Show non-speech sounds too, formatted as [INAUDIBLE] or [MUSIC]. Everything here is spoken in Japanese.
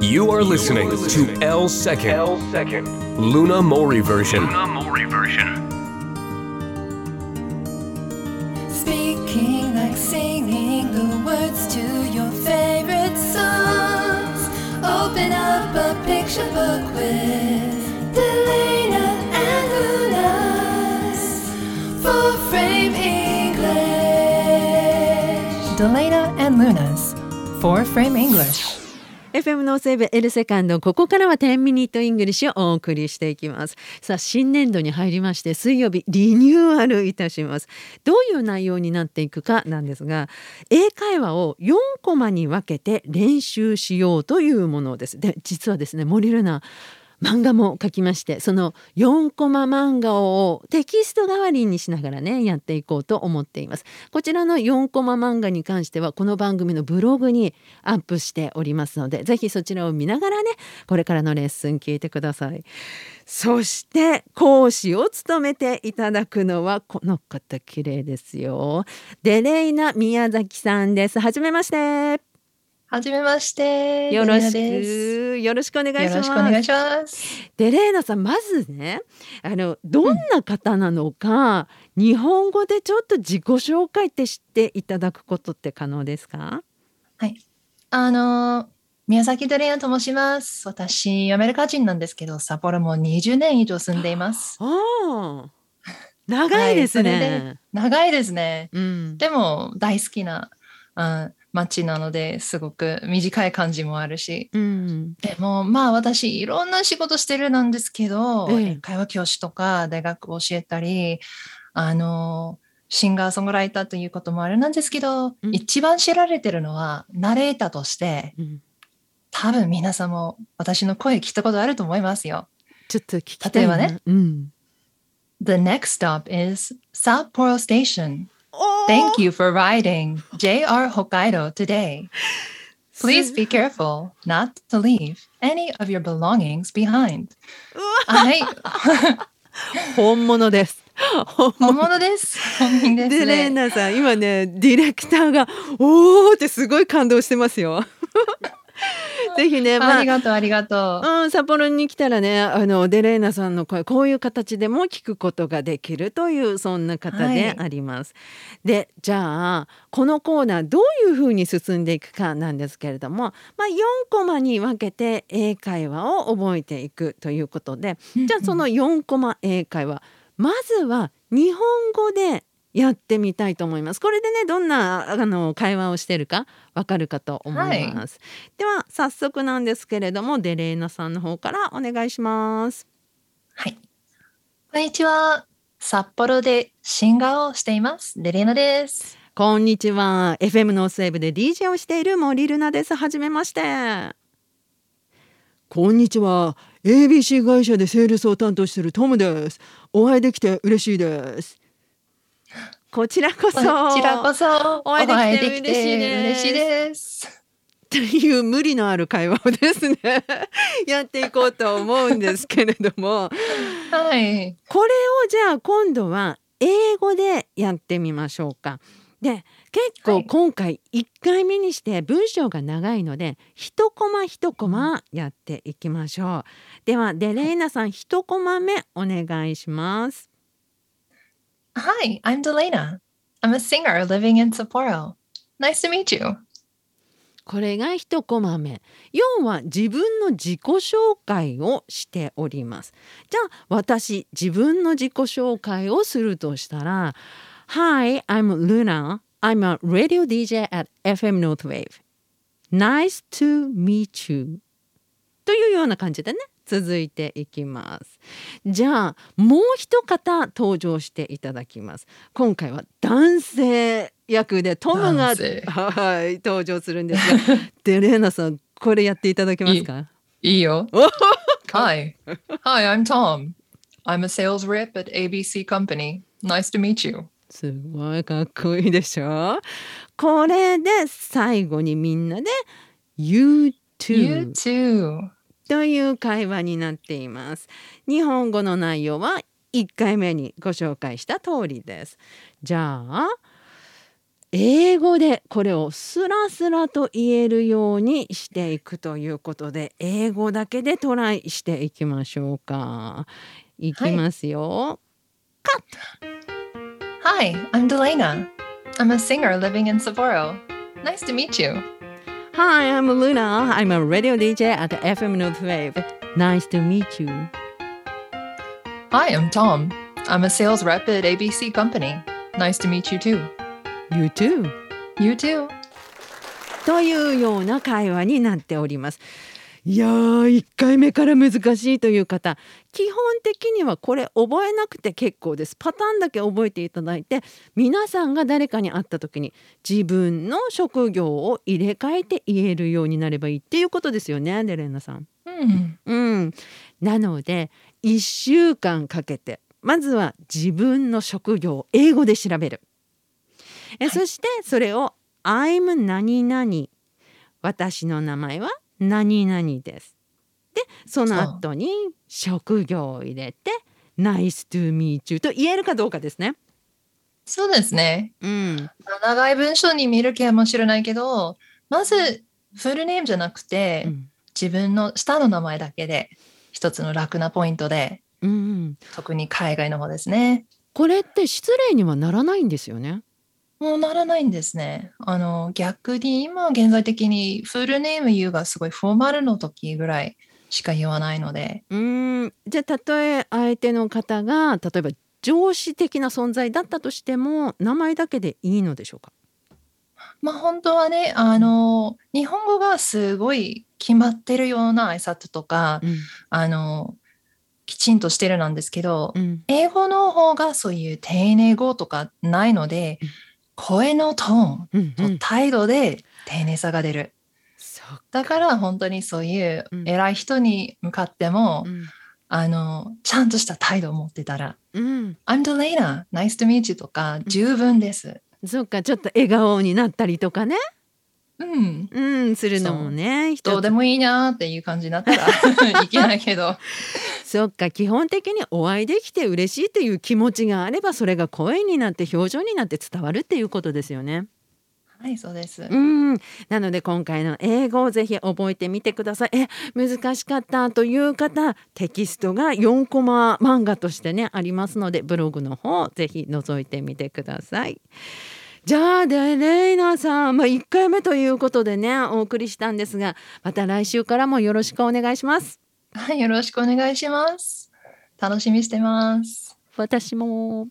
You are listening to L Second L second. Luna Mori version. Luna Mori version. Speaking like singing the words to your favorite songs. Open up a picture book with Delana and Luna's full frame English. Delana and Luna's four frame English. FM のセーブエルセカンドここからは10 minute English をお送りしていきます。さあ新年度に入りまして水曜日リニューアルいたします。どういう内容になっていくかなんですが英会話を4コマに分けて練習しようというものです。で実はですね森ルナ漫画も書きましてその4コマ漫画をテキスト代わりにしながらねやっていこうと思っています。こちらの4コマ漫画に関してはこの番組のブログにアップしておりますのでぜひそちらを見ながらねこれからのレッスン聞いてください。そして講師を務めていただくのはこの方綺麗ですよ。デレイナ宮崎さんです。はじめまして。はじめまして。よろしくよろしくお願いしますよろしくお願いします。デレーナさんまずねあのどんな方なのか、日本語でちょっと自己紹介って知っていただくことって可能ですか？あの、宮崎デリナと申します。私、アメリカ人なんですけど、札幌も20年以上住んでいます。ああ長いですね、はい長いですね。うん、でも、大好きな、うん、街なので、すごく短い感じもあるし。うん、でも、まあ、私、いろんな仕事してるなんですけど、ええ。会話教師とか、大学教えたり、あの、シンガーソングライターということもあるなんですけど、うん。一番知られてるのは、ナレーターとして、うん。多分皆さんも私の声聞いたことあると思いますよ。ちょっと聞きたいな。例えばね、うん、The next stop is Sapporo Station. おー Thank you for riding JR Hokkaido today. Please be careful not to leave any of your belongings behind. [LAUGHS] はい、本物です本本物です。本人ですデレーね。ナさん今ねディレクターがおーってすごい感動してますよ [LAUGHS] ぜひねまあありがとう、ありがとう。うん、札幌に来たらねあのデレーナさんの声こういう形でも聞くことができるというそんな方であります。でじゃあこのコーナーどういうふうに進んでいくかなんですけれども、まあ、4コマに分けて英会話を覚えていくということでじゃあその4コマ英会話まずは日本語でやってみたいと思います。これでねどんなあの会話をしてるかわかるかと思います。では早速なんですけれどもデレーナさんの方からお願いします。はい。こんにちは。札幌でシンガーをしています。デレーナです。こんにちは FM ノースウェーブで DJ をしている森ルナです。はじめまして。こんにちは ABC 会社でセールスを担当しているトムです。お会いできて嬉しいです。こちらこそこちらこそお会いできて嬉しいです嬉しいです。という無理のある会話をですね [LAUGHS] やっていこうと思うんですけれどもはい。これをじゃあ今度は英語でやってみましょうか。で結構はい今回1回目にして文章が長いので一コマ一コマやっていきましょう。ではデレーナさん一コマ目お願いします。Hi, I'm Delana. I'm a singer living in Sapporo. Nice to meet you. これが一コマ目要は自分の自己紹介をしておりますじゃあ私自分の自己紹介をするとしたら Hi, I'm Luna. I'm a radio DJ at FM Northwave. Nice to meet you. というような感じでね続いていきますじゃあもう一方登場していただきます今回は男性役でトムがはい登場するんですが [LAUGHS] デレーナさんこれやっていただけますか？いいよ。お Hi. Hi, I'm Tom. I'm a sales rep at ABC Company. Nice to meet you. すごいかっこいいでしょ？これで最後にみんなで You too You too. という会話になっています。日本語の内容は1回目にご紹介した通りです。じゃあ英語でこれをスラスラと言えるようにしていくということで英語だけでトライしていきましょうか。いきますよ。カット Hi, I'm Delana. I'm a singer living in Sapporo. Nice to meet you. Hi, I'm Luna. I'm a radio DJ at FM North Wave. Nice to meet you. Hi, I'm Tom. I'm a sales rep at ABC Company. Nice to meet you too. You too. You too. というような会話になっております。 いやー1回目から難しいという方基本的にはこれ覚えなくて結構ですパターンだけ覚えていただいて皆さんが誰かに会った時に自分の職業を入れ替えて言えるようになればいいっていうことですよねデレンナさん。Hmm. うん、なので1週間かけてまずは自分の職業を英語で調べる。えそしてそれを「I'm 何々」私の名前は何々です。でその後に職業を入れて「Nice to meet you」と言えるかどうかですね。そうですね。うん、長い文章に見るかもしれないけど、まずフルネームじゃなくて、うん自分の下の名前だけで一つの楽なポイントで、うん、特に海外の方ですね。これって失礼にはならないんですよね。もうならないんですね。あの逆に今現在的にフルネーム言うがすごいフォーマルの時ぐらいしか言わないので、うん。じゃあたとえ相手の方が例えば上司的な存在だったとしても名前だけでいいのでしょうか？まあ本当はね、あの日本語がすごい決まってるような挨拶とか、うん。あのきちんとしてるなんですけど、うん。英語の方がそういう丁寧語とかないので、うん声のトーンうんと態度で丁寧さが出る。そうだから本当にそういううん。偉い人に向かっても、うん。あのちゃんとした態度を持ってたらうん「I'm Delana, nice to meet you」とか十分です。そっかちょっと笑顔になったりとかねうん、うんするのもねどうでもいいなっていう感じになったら [LAUGHS] いけないけど。そっか基本的にお会いできて嬉しいという気持ちがあればそれが声になって表情になって伝わるっていうことですよね。はい、そうです。うん、なので今回の英語をぜひ覚えてみてください。え難しかったという方テキストが4コマ漫画としてねありますのでブログの方ぜひ覗いてみてください。じゃあでレイナさん、まあ、1回目ということでねお送りしたんですがまた来週からもよろしくお願いします。はい、よろしくお願いします。楽しみにしてます。私も